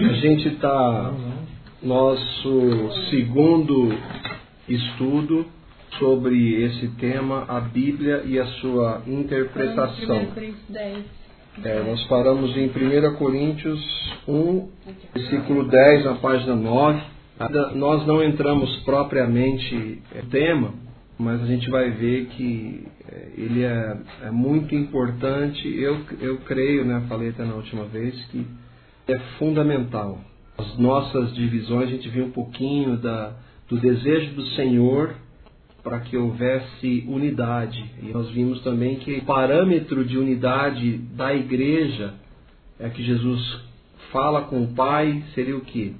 A gente está nosso segundo estudo sobre esse tema, a Bíblia e a sua interpretação. É, nós paramos em 1 Coríntios 1, versículo 10, na página 9. Nós não entramos propriamente no tema, mas a gente vai ver que é, ele é, é muito importante. Eu, eu creio, né, falei até na última vez, que é fundamental. As nossas divisões, a gente viu um pouquinho da, do desejo do Senhor para que houvesse unidade. E nós vimos também que o parâmetro de unidade da igreja é que Jesus fala com o Pai, seria o quê?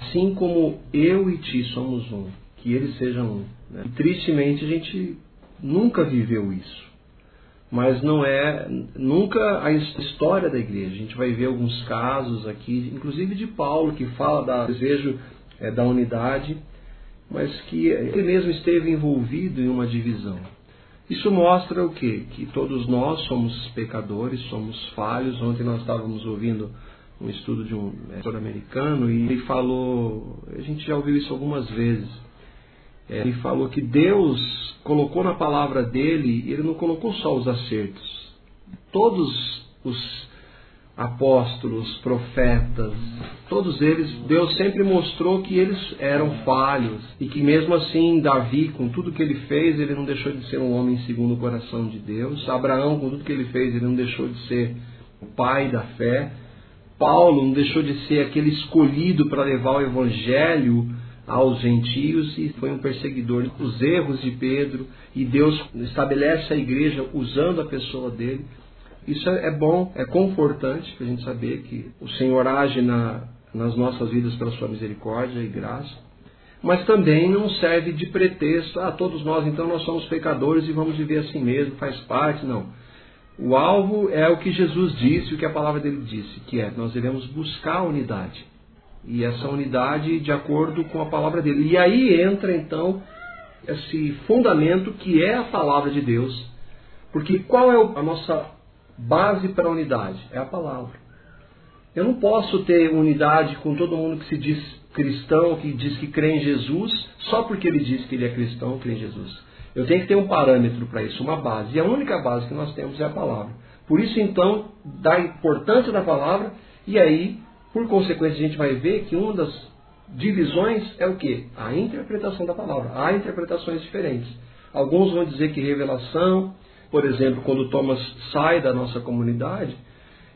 Assim como eu e ti somos um, que eles sejam um. Né? E, tristemente a gente nunca viveu isso mas não é nunca a história da igreja. A gente vai ver alguns casos aqui, inclusive de Paulo, que fala do desejo é, da unidade, mas que ele mesmo esteve envolvido em uma divisão. Isso mostra o quê? Que todos nós somos pecadores, somos falhos. Ontem nós estávamos ouvindo um estudo de um pastor americano e ele falou, a gente já ouviu isso algumas vezes, ele falou que Deus colocou na palavra dele, ele não colocou só os acertos. Todos os apóstolos, profetas, todos eles, Deus sempre mostrou que eles eram falhos e que mesmo assim Davi, com tudo que ele fez, ele não deixou de ser um homem segundo o coração de Deus. Abraão, com tudo que ele fez, ele não deixou de ser o pai da fé. Paulo não deixou de ser aquele escolhido para levar o evangelho aos gentios e foi um perseguidor dos erros de Pedro e Deus estabelece a igreja usando a pessoa dele. Isso é bom, é confortante para a gente saber que o Senhor age na, nas nossas vidas pela sua misericórdia e graça. Mas também não serve de pretexto, a ah, todos nós então nós somos pecadores e vamos viver assim mesmo, faz parte, não. O alvo é o que Jesus disse, o que a palavra dele disse, que é nós devemos buscar a unidade e essa unidade de acordo com a palavra dele. E aí entra então esse fundamento que é a palavra de Deus, porque qual é a nossa base para a unidade? É a palavra. Eu não posso ter unidade com todo mundo que se diz cristão, que diz que crê em Jesus, só porque ele diz que ele é cristão, crê em Jesus. Eu tenho que ter um parâmetro para isso, uma base. E a única base que nós temos é a palavra. Por isso, então, da importância da palavra, e aí por consequência, a gente vai ver que uma das divisões é o que? A interpretação da palavra. Há interpretações diferentes. Alguns vão dizer que revelação, por exemplo, quando Thomas sai da nossa comunidade,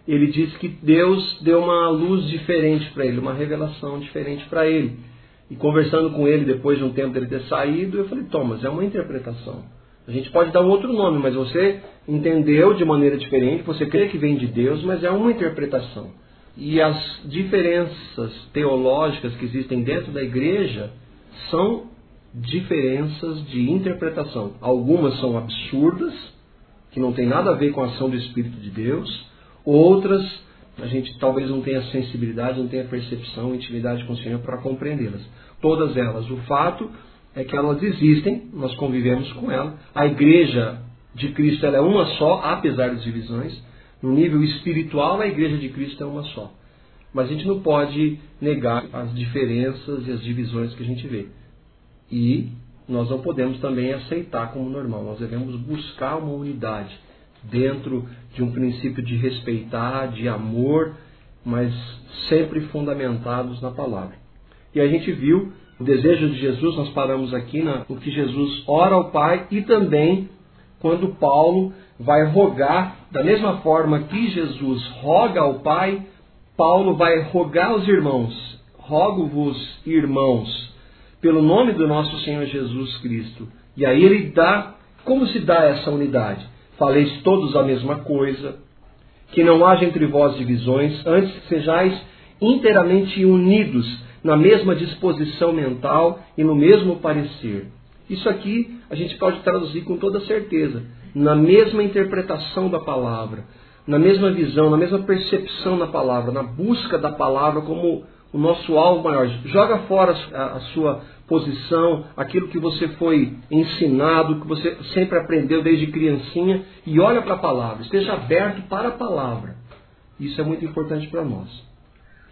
ele diz que Deus deu uma luz diferente para ele, uma revelação diferente para ele. E conversando com ele depois de um tempo dele ter saído, eu falei, Thomas, é uma interpretação. A gente pode dar um outro nome, mas você entendeu de maneira diferente, você crê que vem de Deus, mas é uma interpretação. E as diferenças teológicas que existem dentro da igreja são diferenças de interpretação. Algumas são absurdas, que não tem nada a ver com a ação do Espírito de Deus. Outras, a gente talvez não tenha sensibilidade, não tenha percepção, intimidade com o Senhor para compreendê-las. Todas elas. O fato é que elas existem, nós convivemos com elas. A igreja de Cristo ela é uma só, apesar das divisões. No nível espiritual, a igreja de Cristo é uma só. Mas a gente não pode negar as diferenças e as divisões que a gente vê. E nós não podemos também aceitar como normal. Nós devemos buscar uma unidade dentro de um princípio de respeitar, de amor, mas sempre fundamentados na palavra. E a gente viu o desejo de Jesus, nós paramos aqui no que Jesus ora ao Pai e também quando Paulo vai rogar, da mesma forma que Jesus roga ao Pai, Paulo vai rogar aos irmãos: Rogo-vos, irmãos, pelo nome do nosso Senhor Jesus Cristo. E aí ele dá, como se dá essa unidade? Faleis todos a mesma coisa, que não haja entre vós divisões, antes sejais inteiramente unidos na mesma disposição mental e no mesmo parecer. Isso aqui a gente pode traduzir com toda certeza na mesma interpretação da palavra, na mesma visão, na mesma percepção da palavra, na busca da palavra como o nosso alvo maior. Joga fora a, sua posição, aquilo que você foi ensinado, que você sempre aprendeu desde criancinha, e olha para a palavra. Esteja aberto para a palavra. Isso é muito importante para nós.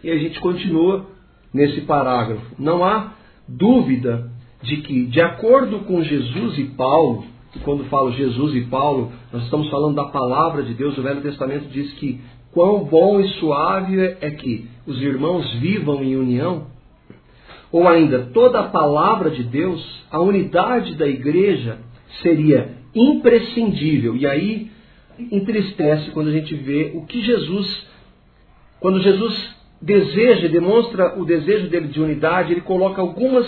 E a gente continua nesse parágrafo. Não há dúvida de que, de acordo com Jesus e Paulo, quando falo Jesus e Paulo, nós estamos falando da palavra de Deus, o Velho Testamento diz que quão bom e suave é que os irmãos vivam em união. Ou ainda, toda a palavra de Deus, a unidade da igreja seria imprescindível. E aí entristece quando a gente vê o que Jesus, quando Jesus deseja, demonstra o desejo dele de unidade, ele coloca algumas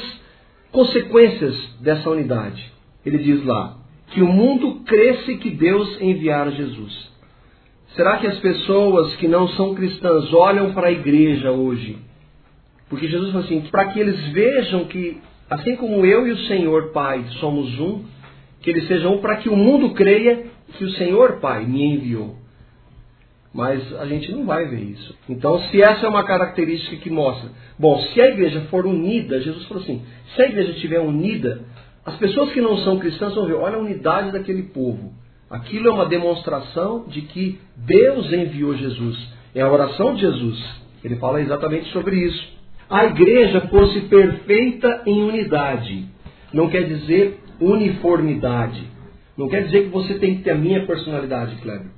consequências dessa unidade. Ele diz lá que o mundo cresce que Deus enviara Jesus. Será que as pessoas que não são cristãs olham para a igreja hoje? Porque Jesus falou assim: para que eles vejam que, assim como eu e o Senhor Pai somos um, que eles sejam um, para que o mundo creia que o Senhor Pai me enviou. Mas a gente não vai ver isso. Então, se essa é uma característica que mostra, bom, se a igreja for unida, Jesus falou assim: se a igreja estiver unida, as pessoas que não são cristãs vão ver, olha a unidade daquele povo. Aquilo é uma demonstração de que Deus enviou Jesus. É a oração de Jesus. Ele fala exatamente sobre isso. A igreja fosse perfeita em unidade. Não quer dizer uniformidade. Não quer dizer que você tem que ter a minha personalidade, Kleber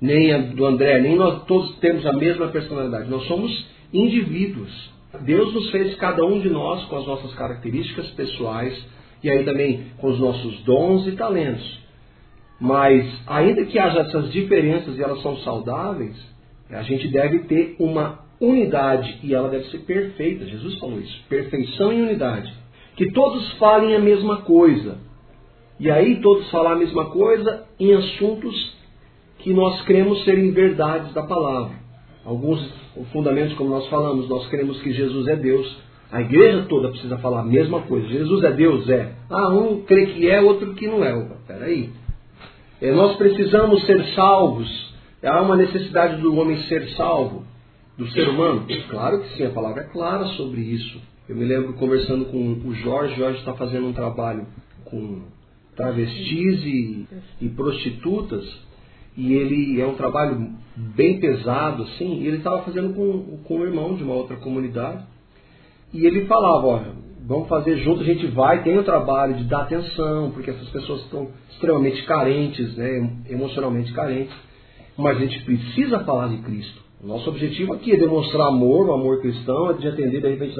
nem a do André, nem nós todos temos a mesma personalidade. Nós somos indivíduos. Deus nos fez cada um de nós com as nossas características pessoais e aí também com os nossos dons e talentos. Mas ainda que haja essas diferenças e elas são saudáveis, a gente deve ter uma unidade e ela deve ser perfeita. Jesus falou isso: perfeição e unidade. Que todos falem a mesma coisa. E aí todos falar a mesma coisa em assuntos que nós cremos serem verdades da palavra. Alguns fundamentos, como nós falamos, nós cremos que Jesus é Deus. A igreja toda precisa falar a mesma coisa. Jesus é Deus? É. Ah, um crê que é, outro que não é. Opa, peraí. É, nós precisamos ser salvos. Há uma necessidade do homem ser salvo, do ser humano? Claro que sim, a palavra é clara sobre isso. Eu me lembro conversando com o Jorge, o Jorge está fazendo um trabalho com travestis e, e prostitutas e ele é um trabalho bem pesado, assim, e ele estava fazendo com, com um irmão de uma outra comunidade. E ele falava, olha, vamos fazer junto, a gente vai, tem o trabalho de dar atenção, porque essas pessoas estão extremamente carentes, né, emocionalmente carentes, mas a gente precisa falar de Cristo. Nosso objetivo aqui é demonstrar amor, o amor cristão, é de atender, de repente,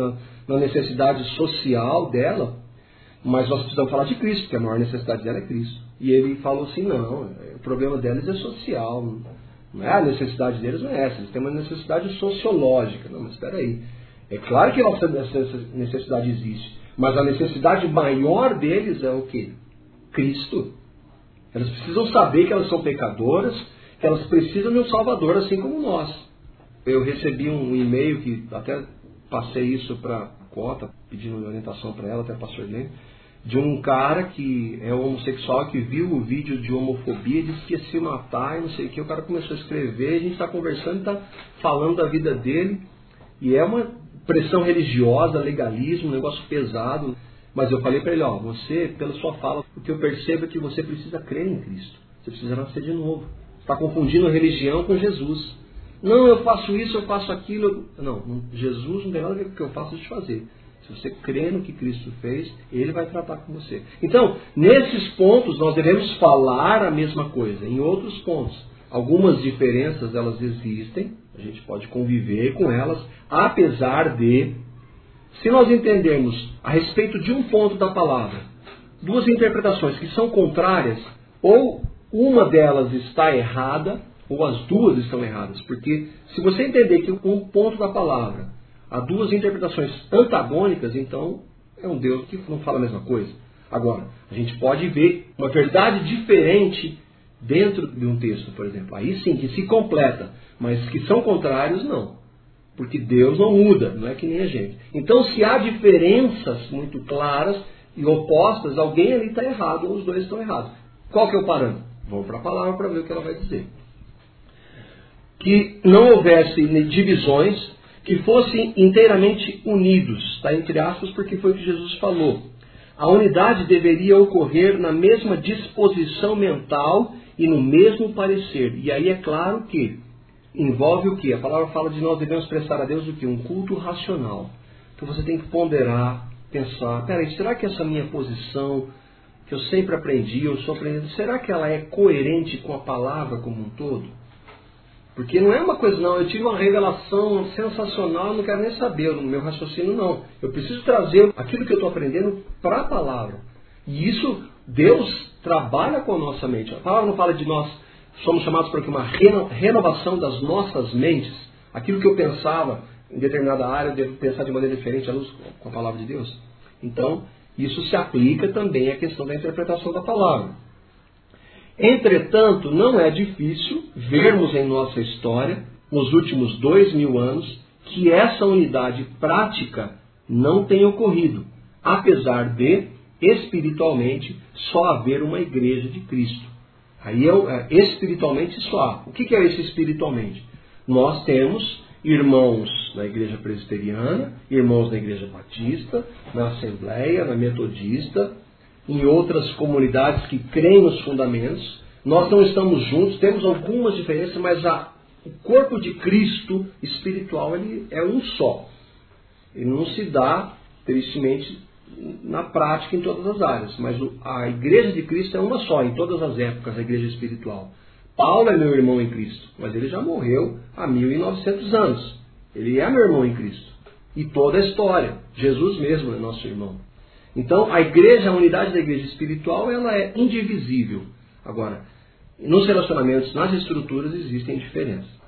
na necessidade social dela, mas nós precisamos falar de Cristo, porque a maior necessidade dela é Cristo. E ele falou assim, não, o problema deles é social, não é a necessidade deles não é essa, eles têm uma necessidade sociológica. Não, mas espera aí. É claro que essa necessidade existe, mas a necessidade maior deles é o quê? Cristo. Elas precisam saber que elas são pecadoras, que elas precisam de um Salvador, assim como nós. Eu recebi um e-mail que até passei isso para Cota, pedindo orientação para ela, até pastor Lênin de um cara que é homossexual que viu o vídeo de homofobia, disse que ia se matar e não sei o que. O cara começou a escrever, a gente está conversando, está falando da vida dele. E é uma pressão religiosa, legalismo, um negócio pesado. Mas eu falei para ele, ó, você, pela sua fala, o que eu percebo é que você precisa crer em Cristo. Você precisa nascer de novo. Está confundindo religião com Jesus. Não, eu faço isso, eu faço aquilo. Não, Jesus não tem nada a ver com o que eu faço de fazer. Se você crê no que Cristo fez, Ele vai tratar com você. Então, nesses pontos, nós devemos falar a mesma coisa. Em outros pontos, algumas diferenças elas existem, a gente pode conviver com elas, apesar de, se nós entendermos a respeito de um ponto da palavra, duas interpretações que são contrárias, ou uma delas está errada, ou as duas estão erradas. Porque se você entender que um ponto da palavra há duas interpretações antagônicas, então é um Deus que não fala a mesma coisa. Agora, a gente pode ver uma verdade diferente dentro de um texto, por exemplo. Aí sim, que se completa, mas que são contrários, não. Porque Deus não muda, não é que nem a gente. Então, se há diferenças muito claras e opostas, alguém ali está errado ou os dois estão errados. Qual que é o parâmetro? Vamos para a palavra para ver o que ela vai dizer. Que não houvesse divisões que fossem inteiramente unidos, está entre aspas, porque foi o que Jesus falou. A unidade deveria ocorrer na mesma disposição mental e no mesmo parecer. E aí é claro que envolve o que? A palavra fala de nós devemos prestar a Deus o que? Um culto racional. Então você tem que ponderar, pensar, peraí, será que essa minha posição, que eu sempre aprendi, eu sou aprendendo, será que ela é coerente com a palavra como um todo? Porque não é uma coisa, não, eu tive uma revelação sensacional, não quero nem saber no meu raciocínio, não. Eu preciso trazer aquilo que eu estou aprendendo para a palavra. E isso, Deus trabalha com a nossa mente. A palavra não fala de nós, somos chamados para uma renovação das nossas mentes. Aquilo que eu pensava em determinada área, eu devo pensar de maneira diferente à luz com a palavra de Deus. Então, isso se aplica também à questão da interpretação da palavra. Entretanto, não é difícil vermos em nossa história, nos últimos dois mil anos, que essa unidade prática não tem ocorrido, apesar de, espiritualmente, só haver uma igreja de Cristo. Aí é, é espiritualmente só há. O que é esse espiritualmente? Nós temos irmãos na igreja presbiteriana, irmãos na igreja batista, na assembleia, na metodista, em outras comunidades que creem nos fundamentos. Nós não estamos juntos, temos algumas diferenças, mas a, o corpo de Cristo espiritual ele é um só. Ele não se dá, tristemente, na prática em todas as áreas, mas a igreja de Cristo é uma só, em todas as épocas, a igreja espiritual. Paulo é meu irmão em Cristo, mas ele já morreu há 1900 anos. Ele é meu irmão em Cristo. E toda a história. Jesus mesmo é nosso irmão. Então, a igreja, a unidade da igreja espiritual, ela é indivisível. Agora, nos relacionamentos, nas estruturas, existem diferenças.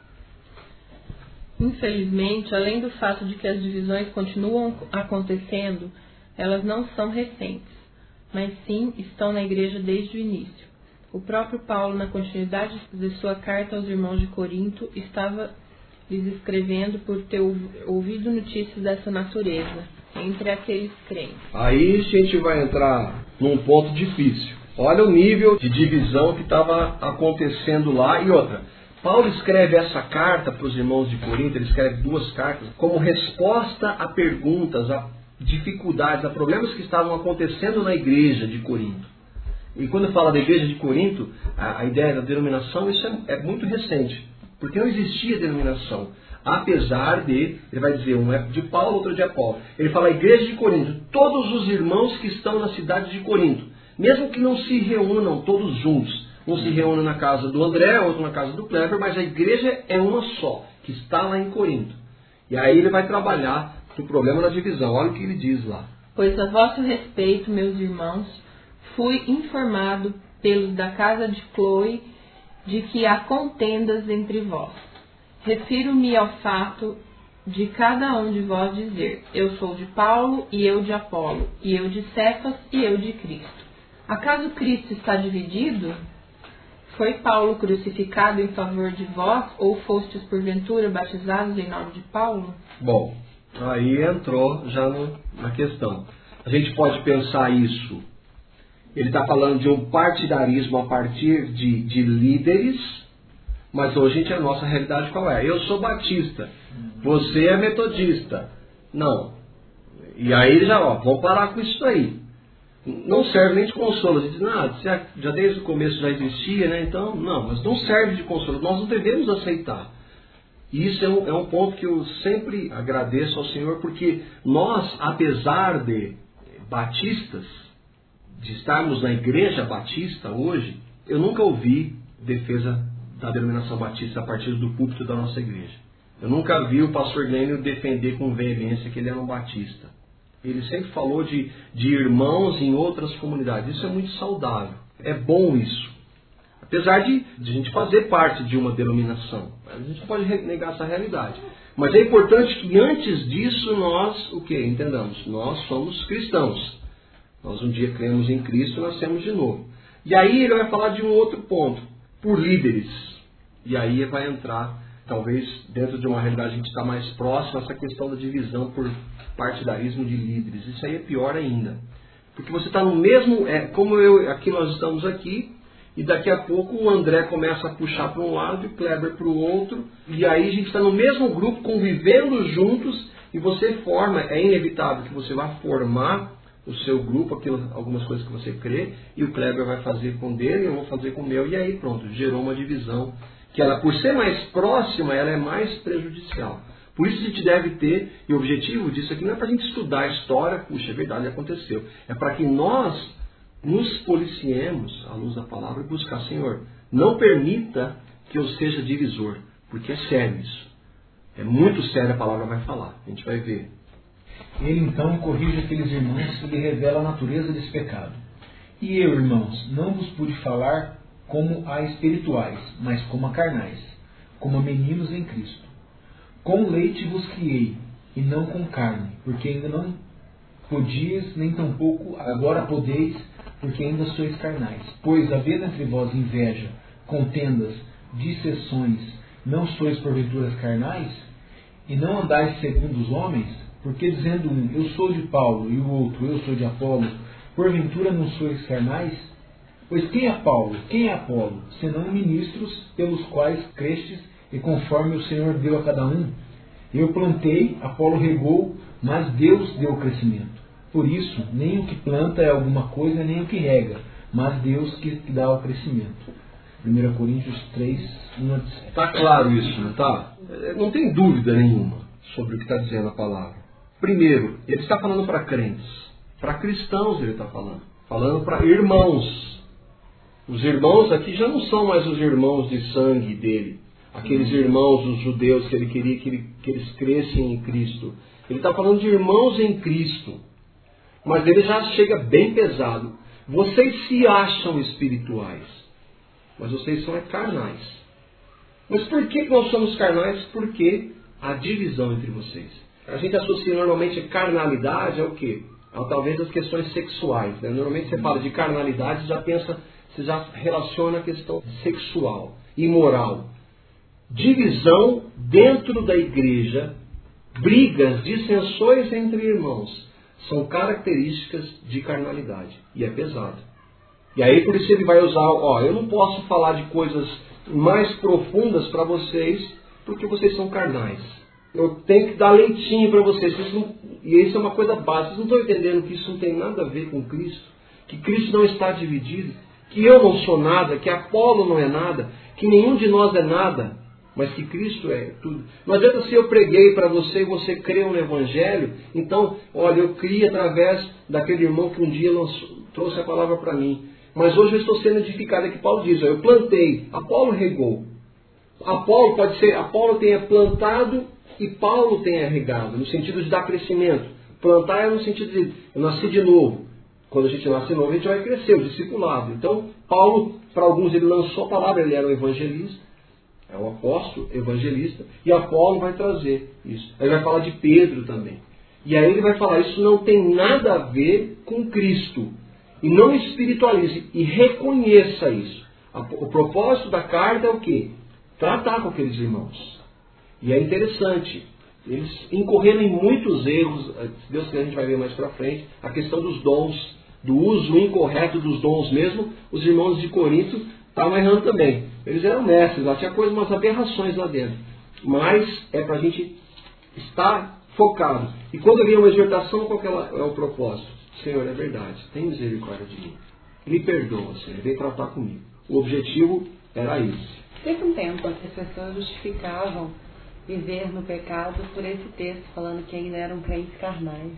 Infelizmente, além do fato de que as divisões continuam acontecendo, elas não são recentes, mas sim estão na igreja desde o início. O próprio Paulo, na continuidade de sua carta aos irmãos de Corinto, estava lhes escrevendo por ter ouvido notícias dessa natureza entre aqueles crentes. Aí a gente vai entrar num ponto difícil. Olha o nível de divisão que estava acontecendo lá e outra. Paulo escreve essa carta para os irmãos de Corinto, ele escreve duas cartas, como resposta a perguntas, a dificuldades, a problemas que estavam acontecendo na igreja de Corinto. E quando fala da igreja de Corinto, a, a ideia da denominação, isso é, é muito recente, porque não existia denominação. Apesar de, ele vai dizer, um é de Paulo, outro de Apolo. Ele fala a igreja de Corinto, todos os irmãos que estão na cidade de Corinto, mesmo que não se reúnam todos juntos, um se reúne na casa do André, outro na casa do Kleber, mas a igreja é uma só, que está lá em Corinto. E aí ele vai trabalhar o problema da divisão. Olha o que ele diz lá. Pois a vosso respeito, meus irmãos, fui informado pelos da casa de Chloe de que há contendas entre vós. Refiro-me ao fato de cada um de vós dizer: Eu sou de Paulo, e eu de Apolo, e eu de Cefas, e eu de Cristo. Acaso Cristo está dividido? Foi Paulo crucificado em favor de vós, ou fostes porventura batizados em nome de Paulo? Bom, aí entrou já no, na questão. A gente pode pensar isso. Ele está falando de um partidarismo a partir de, de líderes, mas hoje a, gente, a nossa realidade qual é? Eu sou batista, você é metodista. Não. E aí já, ó, vamos parar com isso aí. Não serve nem de consolo. Você diz, ah, já desde o começo já existia, né? Então, não, mas não serve de consolo. Nós não devemos aceitar. E isso é um, é um ponto que eu sempre agradeço ao Senhor, porque nós, apesar de batistas, de estarmos na igreja batista hoje, eu nunca ouvi defesa da denominação batista a partir do púlpito da nossa igreja. Eu nunca vi o pastor Glênio defender com veemência que ele era um batista. Ele sempre falou de, de irmãos em outras comunidades. Isso é muito saudável. É bom isso. Apesar de, de, a gente fazer parte de uma denominação. A gente pode negar essa realidade. Mas é importante que antes disso nós, o que? Entendamos, nós somos cristãos. Nós um dia cremos em Cristo nascemos de novo. E aí ele vai falar de um outro ponto, por líderes. E aí vai entrar, talvez dentro de uma realidade gente está mais próximo, essa questão da divisão por partidarismo de líderes. Isso aí é pior ainda. Porque você está no mesmo, é, como eu, aqui nós estamos aqui, e daqui a pouco o André começa a puxar para um lado e o Kleber para o outro. E aí a gente está no mesmo grupo, convivendo juntos, e você forma, é inevitável que você vá formar o seu grupo, aquilo, algumas coisas que você crê, e o Kleber vai fazer com dele, eu vou fazer com o meu, e aí pronto, gerou uma divisão que ela, por ser mais próxima, ela é mais prejudicial. Por isso a gente deve ter, e o objetivo disso aqui não é para a gente estudar a história, puxa, é verdade, aconteceu. É para que nós nos policiemos à luz da palavra e buscar, Senhor, não permita que eu seja divisor, porque é sério isso. É muito sério a palavra vai falar, a gente vai ver. Ele então corrige aqueles irmãos e lhe revela a natureza desse pecado. E eu, irmãos, não vos pude falar como a espirituais, mas como a carnais, como a meninos em Cristo. Com leite vos criei, e não com carne, porque ainda não podias, nem tampouco agora podeis, porque ainda sois carnais. Pois, havendo entre vós inveja, contendas, dissessões, não sois porventura carnais? E não andais segundo os homens? Porque dizendo um, eu sou de Paulo, e o outro, eu sou de Apolo, porventura não sois carnais? Pois quem é Paulo? Quem é Apolo? Senão ministros pelos quais crestes e conforme o Senhor deu a cada um? Eu plantei, Apolo regou, mas Deus deu o crescimento. Por isso, nem o que planta é alguma coisa, nem o que rega, mas Deus que dá o crescimento. 1 Coríntios 3, 1 a 7. Está claro isso, não está? Não tem dúvida nenhuma sobre o que está dizendo a palavra. Primeiro, ele está falando para crentes. Para cristãos ele está falando. Falando para irmãos. Os irmãos aqui já não são mais os irmãos de sangue dele. Aqueles irmãos, os judeus, que ele queria que, ele, que eles crescem em Cristo. Ele está falando de irmãos em Cristo mas ele já chega bem pesado. Vocês se acham espirituais, mas vocês são é carnais. Mas por que nós somos carnais? Porque a divisão entre vocês. A gente associa normalmente carnalidade ao quê? A, talvez as questões sexuais. Né? Normalmente você fala de carnalidade, já pensa, você já relaciona a questão sexual, imoral. Divisão dentro da igreja, brigas, dissensões entre irmãos são características de carnalidade. E é pesado. E aí por isso ele vai usar, ó, eu não posso falar de coisas mais profundas para vocês, porque vocês são carnais. Eu tenho que dar leitinho para vocês. Não, e isso é uma coisa básica. Vocês não estão entendendo que isso não tem nada a ver com Cristo? Que Cristo não está dividido? Que eu não sou nada? Que Apolo não é nada? Que nenhum de nós é nada? mas que Cristo é tudo. Não adianta se eu preguei para você e você creu no Evangelho, então, olha, eu criei através daquele irmão que um dia lançou, trouxe a palavra para mim. Mas hoje eu estou sendo edificado, é que Paulo diz, eu plantei, Apolo regou. Apolo pode ser, Apolo tenha plantado e Paulo tenha regado, no sentido de dar crescimento. Plantar é no sentido de eu nasci de novo. Quando a gente nasce novo, a gente vai crescer, o discipulado. Então, Paulo, para alguns, ele lançou a palavra, ele era um evangelista. É o apóstolo evangelista. E Apolo vai trazer isso. Ele vai falar de Pedro também. E aí ele vai falar: isso não tem nada a ver com Cristo. E não espiritualize. E reconheça isso. O propósito da carta é o quê? Tratar com aqueles irmãos. E é interessante. Eles incorreram em muitos erros. Eh, se Deus quiser, a gente vai ver mais para frente. A questão dos dons, do uso incorreto dos dons mesmo. Os irmãos de Corinto estavam errando também. Eles eram mestres, lá tinha coisas, umas aberrações lá dentro. Mas é para a gente estar focado. E quando vem uma exortação, qual é, é o propósito? Senhor, é verdade, tem misericórdia de mim. Me perdoa, Senhor, vem tratar comigo. O objetivo era isso. Teve um tempo as pessoas justificavam viver no pecado por esse texto, falando que ainda eram crentes carnais.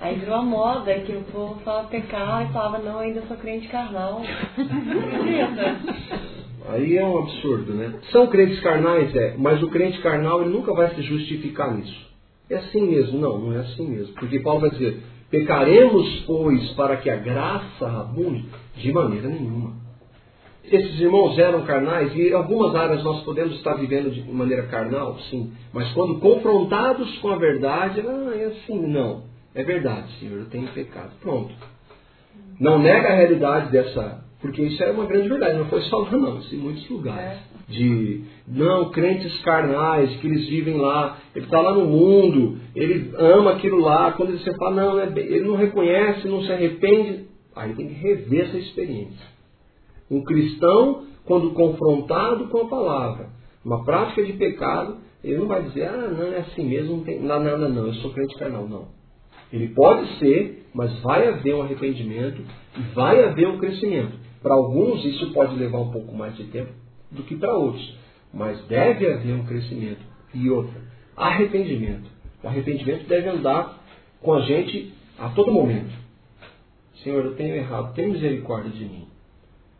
Aí virou a moda que o povo falava pecar e falava, não, ainda sou crente carnal. Aí é um absurdo, né? São crentes carnais, é, mas o crente carnal ele nunca vai se justificar nisso. É assim mesmo? Não, não é assim mesmo. Porque Paulo vai dizer, pecaremos, pois, para que a graça abunde? De maneira nenhuma. Esses irmãos eram carnais e em algumas áreas nós podemos estar vivendo de maneira carnal, sim. Mas quando confrontados com a verdade, ah, é assim, não. É verdade, Senhor, eu tenho pecado. Pronto. Não nega a realidade dessa. Porque isso é uma grande verdade, não foi só lá, não, isso em muitos lugares. É. De, não, crentes carnais, que eles vivem lá, ele está lá no mundo, ele ama aquilo lá. Quando você fala, não, é ele não reconhece, não se arrepende, aí tem que rever essa experiência. Um cristão, quando confrontado com a palavra, uma prática de pecado, ele não vai dizer, ah, não, é assim mesmo, não tem nada, não, não, eu sou crente carnal, não. Ele pode ser, mas vai haver um arrependimento e vai haver um crescimento. Para alguns isso pode levar um pouco mais de tempo do que para outros. Mas deve haver um crescimento. E outra, arrependimento. O arrependimento deve andar com a gente a todo momento. Senhor, eu tenho errado, tem misericórdia de mim.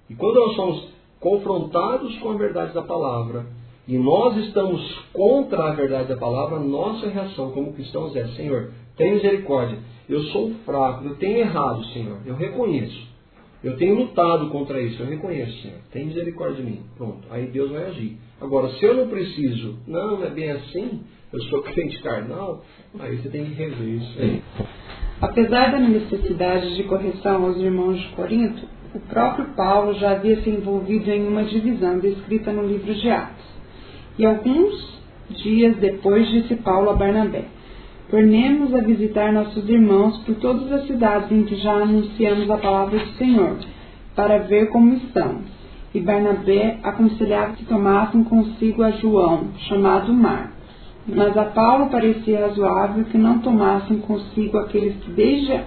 E quando nós somos confrontados com a verdade da palavra, e nós estamos contra a verdade da palavra, nossa reação como cristãos é: Senhor, tem misericórdia. Eu sou fraco, eu tenho errado, Senhor. Eu reconheço. Eu tenho lutado contra isso, eu reconheço, Senhor. Tem misericórdia de mim. Pronto. Aí Deus vai agir. Agora, se eu não preciso, não, não é bem assim, eu sou crente carnal, aí você tem que rever isso aí. Apesar da necessidade de correção aos irmãos de Corinto, o próprio Paulo já havia se envolvido em uma divisão descrita no livro de Atos. E alguns dias depois disse Paulo a Barnabé: Tornemos a visitar nossos irmãos por todas as cidades em que já anunciamos a palavra do Senhor, para ver como estão. E Barnabé aconselhava que tomassem consigo a João, chamado Marcos. Mas a Paulo parecia razoável que não tomassem consigo aqueles que desde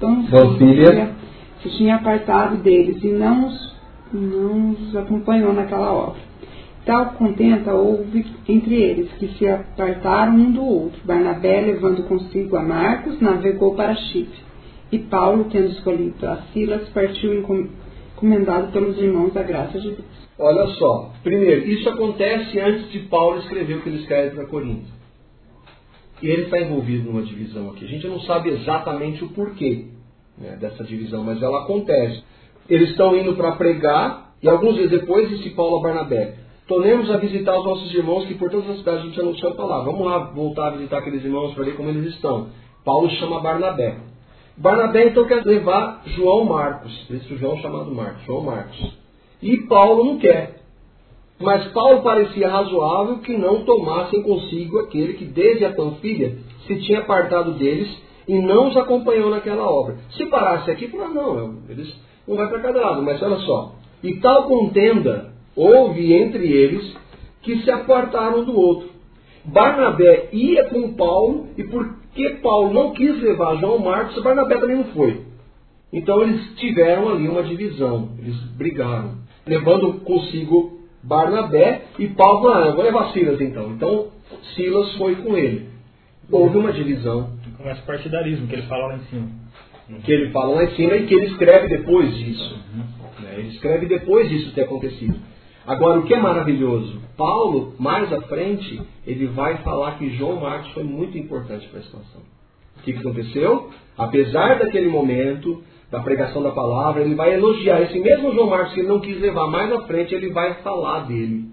Panfilha se tinha apartado deles e não os, não os acompanhou naquela obra. Tal contenta houve entre eles, que se apartaram um do outro. Barnabé, levando consigo a Marcos, navegou para Chipre. E Paulo, tendo escolhido a Silas, partiu encomendado pelos irmãos da graça de Deus. Olha só, primeiro, isso acontece antes de Paulo escrever o que ele escreve para Corinto. E ele está envolvido numa divisão aqui. A gente não sabe exatamente o porquê né, dessa divisão, mas ela acontece. Eles estão indo para pregar, e alguns dias depois disse Paulo a Barnabé: Tornemos a visitar os nossos irmãos que por todas as cidades a gente anunciou a palavra. Vamos lá voltar a visitar aqueles irmãos para ver como eles estão. Paulo chama Barnabé. Barnabé então quer levar João Marcos, esse João chamado Marcos, João Marcos. E Paulo não quer. Mas Paulo parecia razoável que não tomassem consigo aquele que desde a Panfilha se tinha apartado deles e não os acompanhou naquela obra. Se parasse aqui, falar, não, eles não vai para cada lado, mas olha só. E tal contenda houve entre eles que se apartaram do outro. Barnabé ia com Paulo, e porque Paulo não quis levar João Marcos, Barnabé também não foi. Então eles tiveram ali uma divisão, eles brigaram, levando consigo Barnabé e Paulo ah, eu vou levar Silas então. Então Silas foi com ele. Houve uma divisão. Começa o partidarismo que ele fala lá em cima. Que ele fala lá em cima e que ele escreve depois disso. Uhum. Ele escreve depois disso ter acontecido. Agora, o que é maravilhoso? Paulo, mais à frente, ele vai falar que João Marcos foi muito importante para a situação. O que, aconteceu? Apesar daquele momento, da pregação da palavra, ele vai elogiar esse mesmo João Marcos que ele não quis levar mais à frente, ele vai falar dele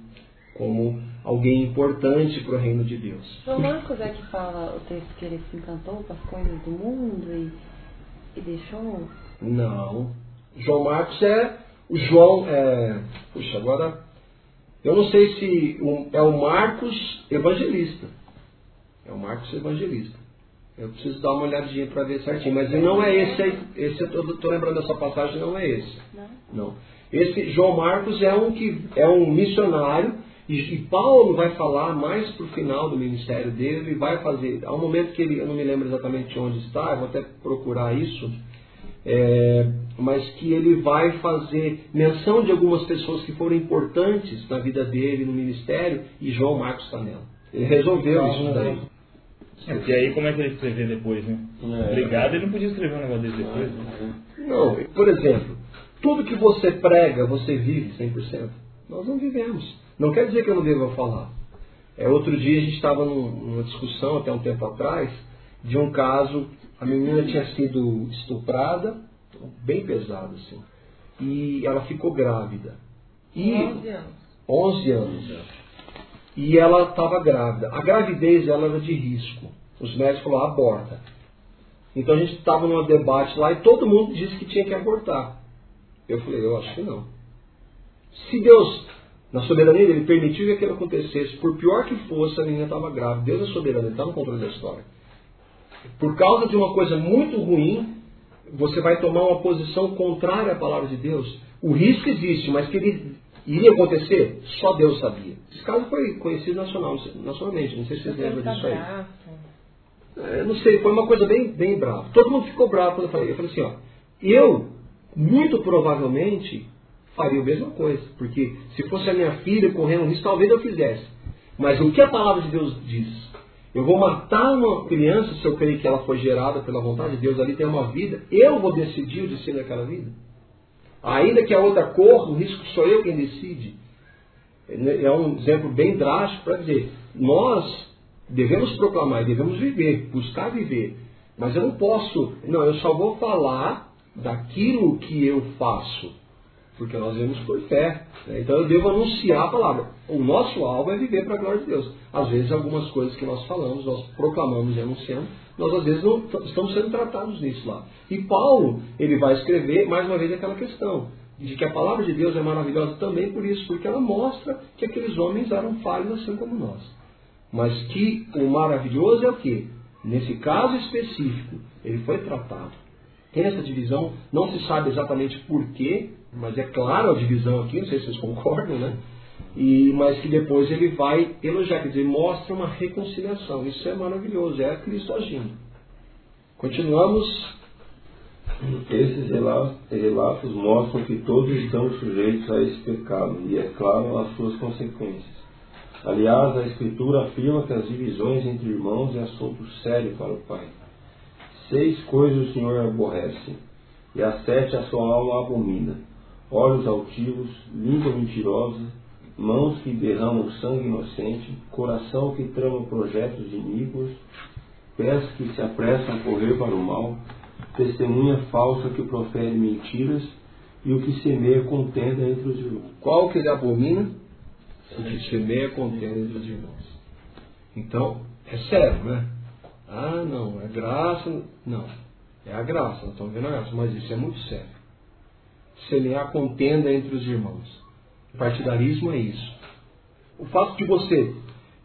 como alguém importante para o reino de Deus. João Marcos é que fala o texto que ele se encantou com as coisas do mundo e, e deixou? Não. João Marcos é o João. É, puxa, agora eu não sei se é o Marcos Evangelista. É o Marcos Evangelista. Eu preciso dar uma olhadinha para ver certinho. Mas não é esse aí. Esse eu estou lembrando dessa passagem, não é esse. Não. Esse João Marcos é um que é um missionário. E, e Paulo vai falar mais para o final do ministério dele. Ele vai fazer. Há um momento que ele, eu não me lembro exatamente onde está, eu vou até procurar isso. É, mas que ele vai fazer menção de algumas pessoas que foram importantes na vida dele, no ministério, e João Marcos está nela. Ele resolveu ah, isso daí. É, porque aí como é que ele escrever depois, né? É. Obrigado, ele não podia escrever um negócio desse depois. Né? Não, por exemplo, tudo que você prega, você vive 100%. Nós não vivemos. Não quer dizer que eu não devo falar. É, outro dia a gente estava numa discussão, até um tempo atrás, de um caso, a menina tinha sido estuprada, bem pesado, assim. E ela ficou grávida. E 11 anos. 11 anos. E ela estava grávida. A gravidez dela era de risco. Os médicos falaram, aborta. Então a gente estava num debate lá e todo mundo disse que tinha que abortar. Eu falei, eu acho que não. Se Deus, na soberania dele, permitiu que aquilo acontecesse, por pior que fosse, a menina estava grávida. Deus é soberano, ele está no controle da história. Por causa de uma coisa muito ruim, você vai tomar uma posição contrária à palavra de Deus. O risco existe, mas que ele iria acontecer, só Deus sabia. Esse caso foi conhecido nacional, nacionalmente, não sei se vocês lembram disso aí. É, não sei, foi uma coisa bem, bem brava. Todo mundo ficou bravo quando eu falei. Eu falei assim, ó, eu, muito provavelmente, faria a mesma coisa. Porque se fosse a minha filha correndo risco, talvez eu fizesse. Mas o que a palavra de Deus diz? Eu vou matar uma criança se eu creio que ela foi gerada pela vontade de Deus, ali tem uma vida. Eu vou decidir o destino daquela vida. Ainda que a outra corra, o risco sou eu quem decide. É um exemplo bem drástico para dizer: nós devemos proclamar, devemos viver, buscar viver. Mas eu não posso, não, eu só vou falar daquilo que eu faço. Porque nós vemos por fé. Né? Então eu devo anunciar a palavra. O nosso alvo é viver para a glória de Deus. Às vezes, algumas coisas que nós falamos, nós proclamamos e anunciamos, nós às vezes não estamos sendo tratados nisso lá. E Paulo, ele vai escrever mais uma vez aquela questão de que a palavra de Deus é maravilhosa também por isso, porque ela mostra que aqueles homens eram falhos assim como nós. Mas que o maravilhoso é o que? Nesse caso específico, ele foi tratado. Tem essa divisão, não se sabe exatamente porquê, mas é claro a divisão aqui, não sei se vocês concordam, né? E, mas que depois ele vai elogiar, quer dizer, mostra uma reconciliação. Isso é maravilhoso, é Cristo agindo. Continuamos. Esses relatos mostram que todos estão sujeitos a esse pecado e, é claro, as suas consequências. Aliás, a Escritura afirma que as divisões entre irmãos é assunto sério para o Pai. Seis coisas o Senhor aborrece, e as sete a sua alma abomina: olhos altivos, língua mentirosa, mãos que derramam sangue inocente, coração que trama projetos iníquos, pés que se apressam a correr para o mal, testemunha falsa que profere mentiras e o que semeia contenda entre os irmãos. Qual que ele abomina? O que semeia contenda entre os irmãos. Então, é sério, né? Ah, não, é graça. Não, é a graça, nós estamos vendo a graça, mas isso é muito sério. Semear contenda entre os irmãos. Partidarismo é isso. O fato de você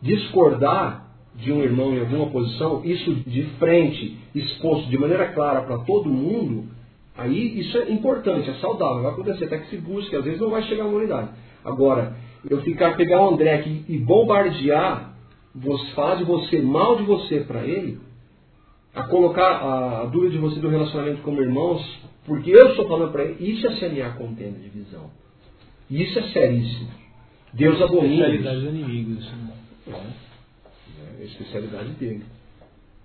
discordar de um irmão em alguma posição, isso de frente, exposto de maneira clara para todo mundo, aí isso é importante, é saudável, vai acontecer, até que se busque, às vezes não vai chegar a unidade. Agora, eu ficar, pegar o André aqui e bombardear, de você, mal de você para ele, a colocar a dúvida de você do relacionamento como irmãos, porque eu estou falando para ele, isso é semear contenda, divisão. Isso é seríssimo. Deus abomina. Especialidade do inimigo, isso. Né? É, é a especialidade dele.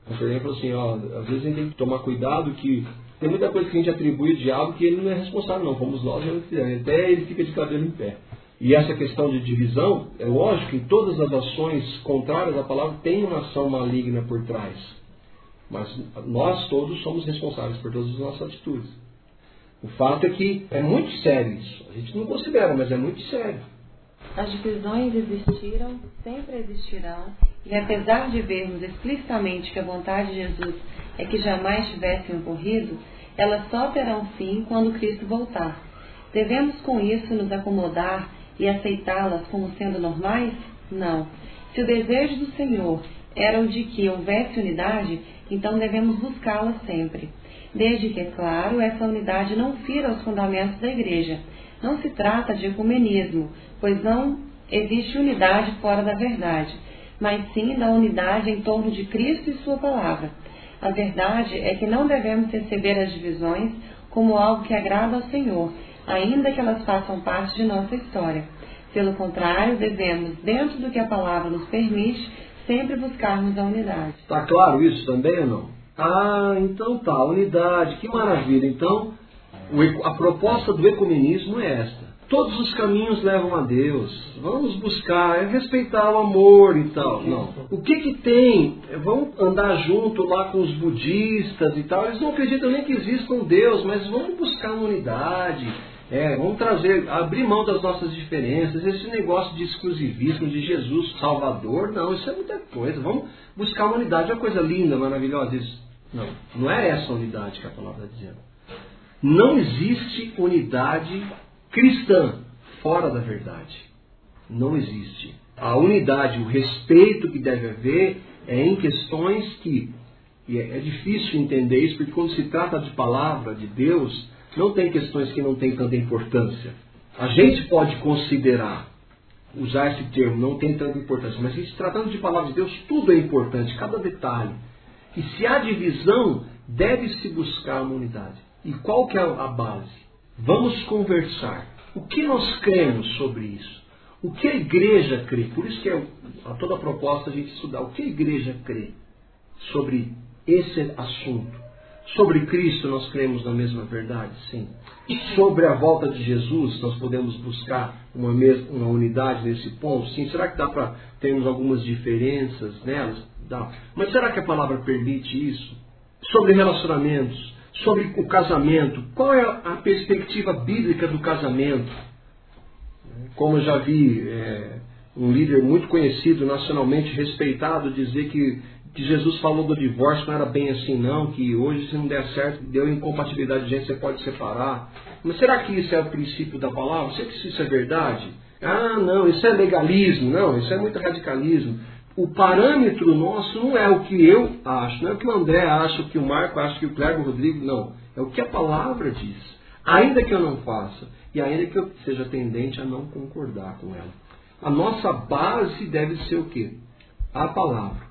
Por exemplo, assim, ó, às vezes a gente tem que tomar cuidado que tem muita coisa que a gente atribui ao diabo que ele não é responsável, não. Fomos nós que Até ele fica de cabelo em pé. E essa questão de divisão, é lógico que todas as ações contrárias à palavra têm uma ação maligna por trás. Mas nós todos somos responsáveis por todas as nossas atitudes. O fato é que é muito sério isso. A gente não considera, mas é muito sério. As divisões existiram, sempre existirão, e apesar de vermos explicitamente que a vontade de Jesus é que jamais tivessem ocorrido, elas só terão fim quando Cristo voltar. Devemos com isso nos acomodar e aceitá-las como sendo normais? Não. Se o desejo do Senhor era o de que houvesse unidade, então devemos buscá-la sempre desde que, é claro, essa unidade não fira os fundamentos da Igreja. Não se trata de ecumenismo, pois não existe unidade fora da verdade, mas sim da unidade em torno de Cristo e Sua palavra. A verdade é que não devemos receber as divisões como algo que agrada ao Senhor, ainda que elas façam parte de nossa história. Pelo contrário, devemos, dentro do que a palavra nos permite, sempre buscarmos a unidade. Está claro isso também ou não? Ah, então tá, unidade, que maravilha. Então, a proposta do ecumenismo é esta. Todos os caminhos levam a Deus. Vamos buscar, é respeitar o amor e tal. Não. O que que tem? Vamos andar junto lá com os budistas e tal. Eles não acreditam nem que exista um Deus, mas vamos buscar uma unidade. É, vamos trazer, abrir mão das nossas diferenças. Esse negócio de exclusivismo de Jesus Salvador, não, isso é muita coisa. Vamos buscar uma unidade. É uma coisa linda, maravilhosa isso. Não, não é essa unidade que a palavra está dizendo. Não existe unidade cristã fora da verdade. Não existe. A unidade, o respeito que deve haver é em questões que. E é, é difícil entender isso, porque quando se trata de palavra de Deus, não tem questões que não têm tanta importância. A gente pode considerar, usar esse termo, não tem tanta importância, mas se tratando de palavra de Deus, tudo é importante, cada detalhe. E se há divisão, deve-se buscar uma unidade. E qual que é a base? Vamos conversar. O que nós cremos sobre isso? O que a igreja crê? Por isso que é a toda a proposta a gente estudar o que a igreja crê sobre esse assunto. Sobre Cristo nós cremos na mesma verdade? Sim. Sobre a volta de Jesus nós podemos buscar uma, mesma, uma unidade nesse ponto? Sim. Será que dá para termos algumas diferenças nelas? Dá. Mas será que a palavra permite isso? Sobre relacionamentos, sobre o casamento, qual é a perspectiva bíblica do casamento? Como eu já vi é, um líder muito conhecido, nacionalmente respeitado, dizer que que Jesus falou do divórcio não era bem assim não, que hoje se não der certo, deu incompatibilidade de gente, você pode separar. Mas será que isso é o princípio da palavra? Será que isso é verdade? Ah, não, isso é legalismo, não, isso é muito radicalismo. O parâmetro nosso não é o que eu acho, não é o que o André acha, o que o Marco acha, o que o Cléber Rodrigo, não. É o que a palavra diz. Ainda que eu não faça, e ainda que eu seja tendente a não concordar com ela. A nossa base deve ser o quê? A palavra.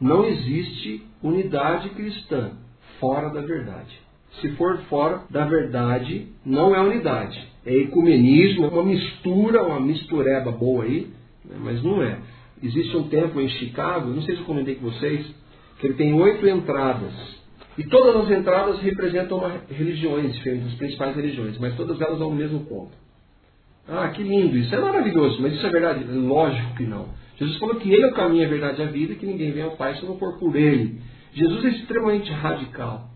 Não existe unidade cristã fora da verdade. Se for fora da verdade, não é unidade. É ecumenismo, uma mistura, uma mistureba boa aí, né? mas não é. Existe um templo em Chicago, não sei se eu comentei com vocês, que ele tem oito entradas. E todas as entradas representam uma, religiões diferentes, as principais religiões, mas todas elas ao mesmo ponto. Ah, que lindo, isso é maravilhoso, mas isso é verdade? Lógico que não. Jesus falou que Ele é o caminho, a verdade e a vida, e que ninguém vem ao Pai se não for por Ele. Jesus é extremamente radical.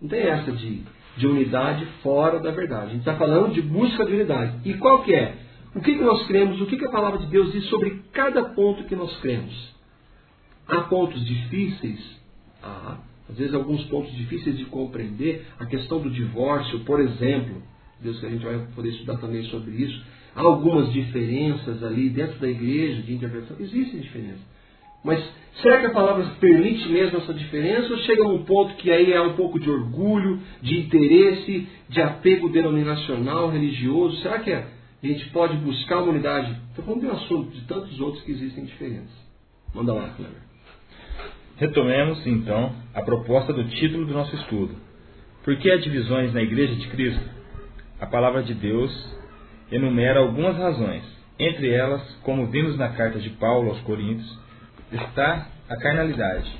Não tem essa de, de unidade fora da verdade. A gente está falando de busca de unidade. E qual que é? O que, que nós cremos? O que, que a palavra de Deus diz sobre cada ponto que nós cremos? Há pontos difíceis? Há. Às vezes alguns pontos difíceis de compreender. A questão do divórcio, por exemplo. Deus que a gente vai poder estudar também sobre isso. Há algumas diferenças ali dentro da igreja de interpretação. Existem diferenças. Mas será que a palavra permite mesmo essa diferença? Ou chega num ponto que aí é um pouco de orgulho, de interesse, de apego denominacional, religioso? Será que a gente pode buscar uma unidade? Estou falando de um assunto, de tantos outros que existem diferenças. Manda lá, Cleber. Retomemos, então, a proposta do título do nosso estudo. Por que há divisões na Igreja de Cristo? A palavra de Deus enumera algumas razões. Entre elas, como vimos na carta de Paulo aos Coríntios, está a carnalidade,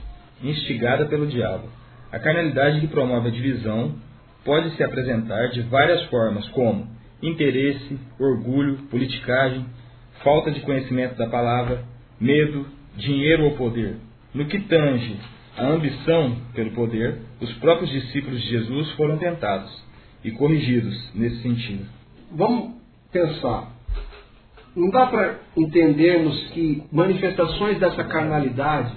instigada pelo diabo. A carnalidade que promove a divisão pode se apresentar de várias formas, como interesse, orgulho, politicagem, falta de conhecimento da palavra, medo, dinheiro ou poder. No que tange a ambição pelo poder, os próprios discípulos de Jesus foram tentados e corrigidos nesse sentido. Vamos pensar. Não dá para entendermos que manifestações dessa carnalidade,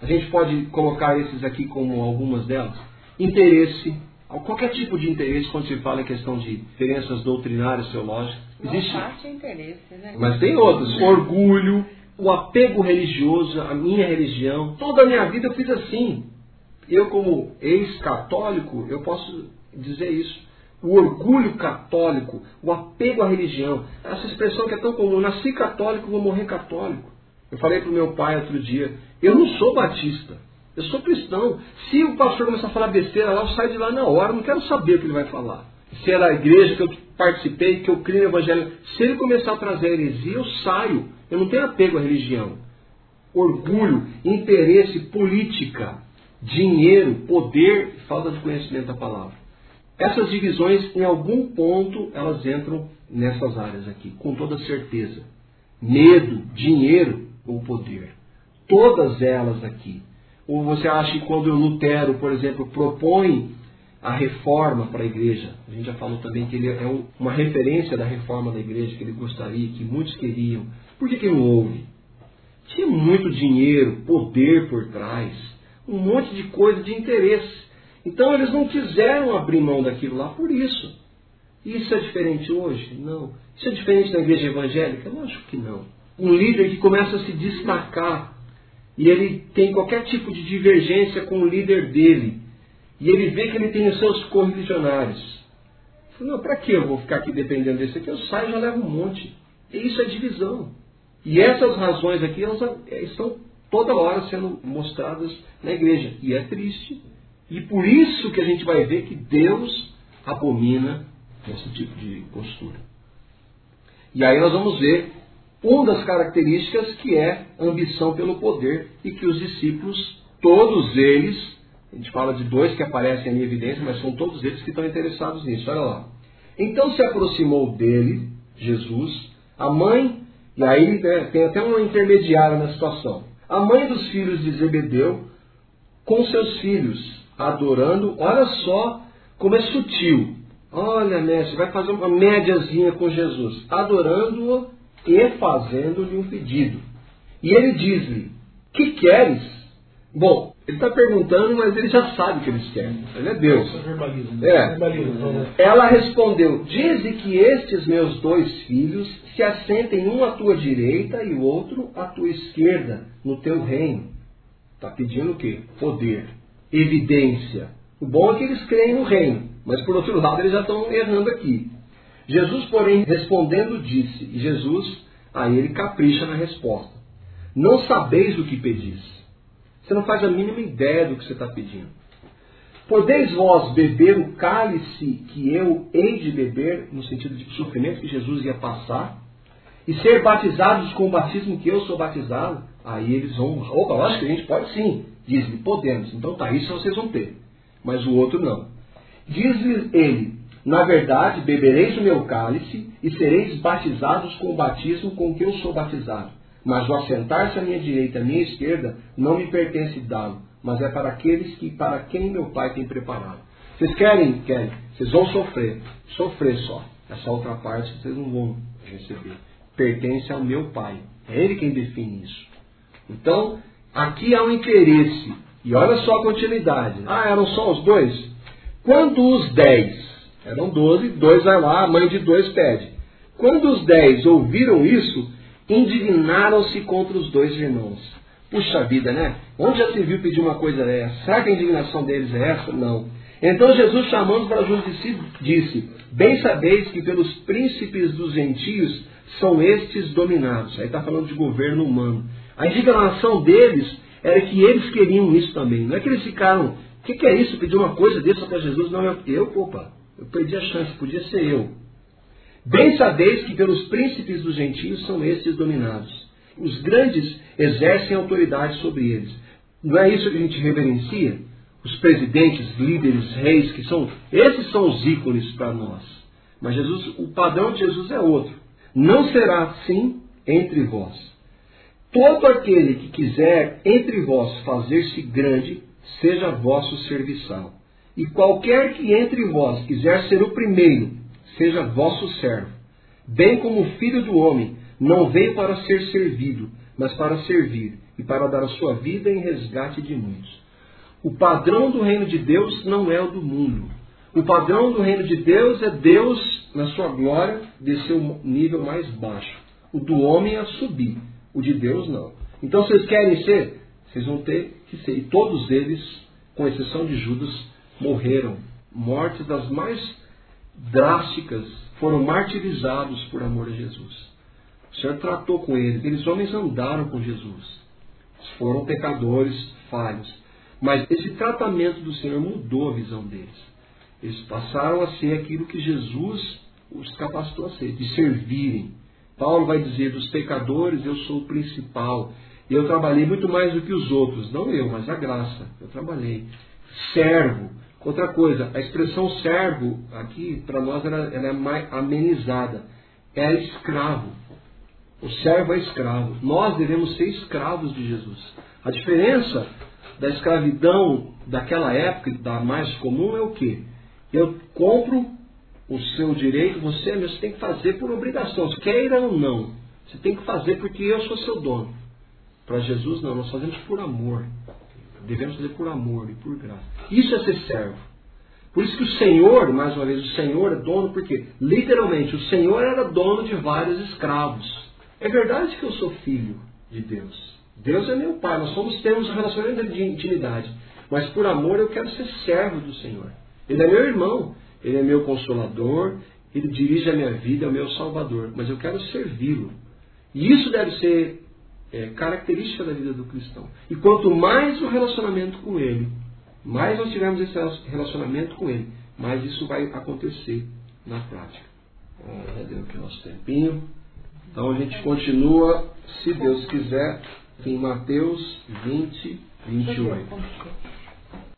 a gente pode colocar esses aqui como algumas delas, interesse, qualquer tipo de interesse quando se fala em questão de diferenças doutrinárias, teológicas. Existe, parte é interesse, né? Mas tem outros. Orgulho, o apego religioso, a minha religião. Toda a minha vida eu fiz assim. Eu, como ex-católico, eu posso dizer isso o orgulho católico, o apego à religião. Essa expressão que é tão comum, nasci católico, vou morrer católico. Eu falei para o meu pai outro dia, eu não sou batista, eu sou cristão. Se o pastor começar a falar besteira lá, eu saio de lá na hora, não quero saber o que ele vai falar. Se é da igreja que eu participei, que eu criei no evangelho, se ele começar a trazer heresia, eu saio. Eu não tenho apego à religião. Orgulho, interesse, política, dinheiro, poder, falta de conhecimento da palavra. Essas divisões, em algum ponto, elas entram nessas áreas aqui, com toda certeza. Medo, dinheiro ou poder. Todas elas aqui. Ou você acha que quando Lutero, por exemplo, propõe a reforma para a igreja, a gente já falou também que ele é uma referência da reforma da igreja, que ele gostaria, que muitos queriam. Por que, que não houve? Tinha muito dinheiro, poder por trás, um monte de coisa de interesse. Então eles não quiseram abrir mão daquilo lá por isso. Isso é diferente hoje? Não. Isso é diferente da igreja evangélica? Lógico que não. Um líder que começa a se destacar e ele tem qualquer tipo de divergência com o líder dele e ele vê que ele tem os seus correligionários. Não, para que eu vou ficar aqui dependendo desse aqui? Eu saio e já levo um monte. E isso é divisão. E essas razões aqui, elas estão toda hora sendo mostradas na igreja. E é triste. E por isso que a gente vai ver que Deus abomina esse tipo de postura. E aí nós vamos ver uma das características que é ambição pelo poder e que os discípulos, todos eles, a gente fala de dois que aparecem em evidência, mas são todos eles que estão interessados nisso. Olha lá. Então se aproximou dele, Jesus, a mãe, e aí né, tem até uma intermediária na situação. A mãe dos filhos de Zebedeu com seus filhos, adorando, olha só como é sutil. Olha, mestre, vai fazer uma médiazinha com Jesus, adorando-o e fazendo-lhe um pedido. E ele diz-lhe: Que queres? Bom, ele está perguntando, mas ele já sabe o que eles querem. Ele é Deus. Né? É. Ela respondeu: Dize que estes meus dois filhos se assentem um à tua direita e o outro à tua esquerda no teu reino. Está pedindo o quê? Poder, evidência. O bom é que eles creem no reino, mas por outro lado eles já estão errando aqui. Jesus, porém, respondendo, disse, e Jesus, aí ele capricha na resposta: Não sabeis o que pedis. Você não faz a mínima ideia do que você está pedindo. Podeis vós beber o cálice que eu hei de beber, no sentido de sofrimento que Jesus ia passar, e ser batizados com o batismo que eu sou batizado? Aí eles vão, opa, lógico que a gente pode sim. Diz-lhe, podemos. Então tá, isso vocês vão ter. Mas o outro não. Diz-lhe ele, na verdade, bebereis o meu cálice e sereis batizados com o batismo com que eu sou batizado. Mas o assentar-se à minha direita à minha esquerda não me pertence dá-lo, mas é para aqueles que para quem meu Pai tem preparado. Vocês querem? Querem. Vocês vão sofrer. Sofrer só. Essa outra parte vocês não vão receber. Pertence ao meu Pai. É Ele quem define isso. Então, aqui há um interesse. E olha só a continuidade. Ah, eram só os dois? Quando os dez eram doze, dois vai lá, a mãe de dois pede. Quando os dez ouviram isso, indignaram-se contra os dois irmãos. Puxa vida, né? Onde já se viu pedir uma coisa dessa? Será que a indignação deles é essa? Não. Então Jesus, chamando para junto de si, disse: Bem sabeis que pelos príncipes dos gentios são estes dominados. Aí está falando de governo humano. A indignação deles era que eles queriam isso também. Não é que eles ficaram, o que, que, é isso? Pedir uma coisa dessa para Jesus? Não, eu, eu, opa, eu perdi a chance, podia ser eu. Bem sabeis que pelos príncipes dos gentios são esses dominados. Os grandes exercem autoridade sobre eles. Não é isso que a gente reverencia? Os presidentes, líderes, reis, que são. Esses são os ícones para nós. Mas Jesus, o padrão de Jesus é outro. Não será assim entre vós. Todo aquele que quiser entre vós fazer-se grande, seja vosso serviçal. E qualquer que entre vós quiser ser o primeiro, seja vosso servo. Bem como o filho do homem não veio para ser servido, mas para servir e para dar a sua vida em resgate de muitos. O padrão do reino de Deus não é o do mundo. O padrão do reino de Deus é Deus, na sua glória, descer o nível mais baixo. O do homem é subir. O de Deus não. Então, vocês querem ser? Vocês vão ter que ser. E todos eles, com exceção de Judas, morreram. Mortes das mais drásticas, foram martirizados por amor a Jesus. O Senhor tratou com eles. Aqueles homens andaram com Jesus. Foram pecadores falhos. Mas esse tratamento do Senhor mudou a visão deles. Eles passaram a ser aquilo que Jesus os capacitou a ser, de servirem. Paulo vai dizer: dos pecadores eu sou o principal. Eu trabalhei muito mais do que os outros. Não eu, mas a graça. Eu trabalhei. Servo. Outra coisa, a expressão servo aqui, para nós, ela, ela, é mais amenizada. É escravo. O servo é escravo. Nós devemos ser escravos de Jesus. A diferença da escravidão daquela época, da mais comum, é o quê? Eu compro o seu direito, você, você tem que fazer por obrigação, queira ou não. Você tem que fazer porque eu sou seu dono. Para Jesus, não, nós fazemos por amor. Devemos fazer por amor e por graça. Isso é ser servo. Por isso que o Senhor, mais uma vez, o Senhor é dono, porque literalmente o Senhor era dono de vários escravos. É verdade que eu sou filho de Deus. Deus é meu pai, nós somos, temos um relacionamento de intimidade. Mas por amor eu quero ser servo do Senhor. Ele é meu irmão, ele é meu consolador, ele dirige a minha vida, é o meu salvador. Mas eu quero servi-lo. E isso deve ser é, característica da vida do cristão. E quanto mais o relacionamento com Ele, mais nós tivermos esse relacionamento com Ele, mais isso vai acontecer na prática. Ah, já deu aqui o nosso tempinho. Então a gente continua, se Deus quiser, em Mateus 20, 28.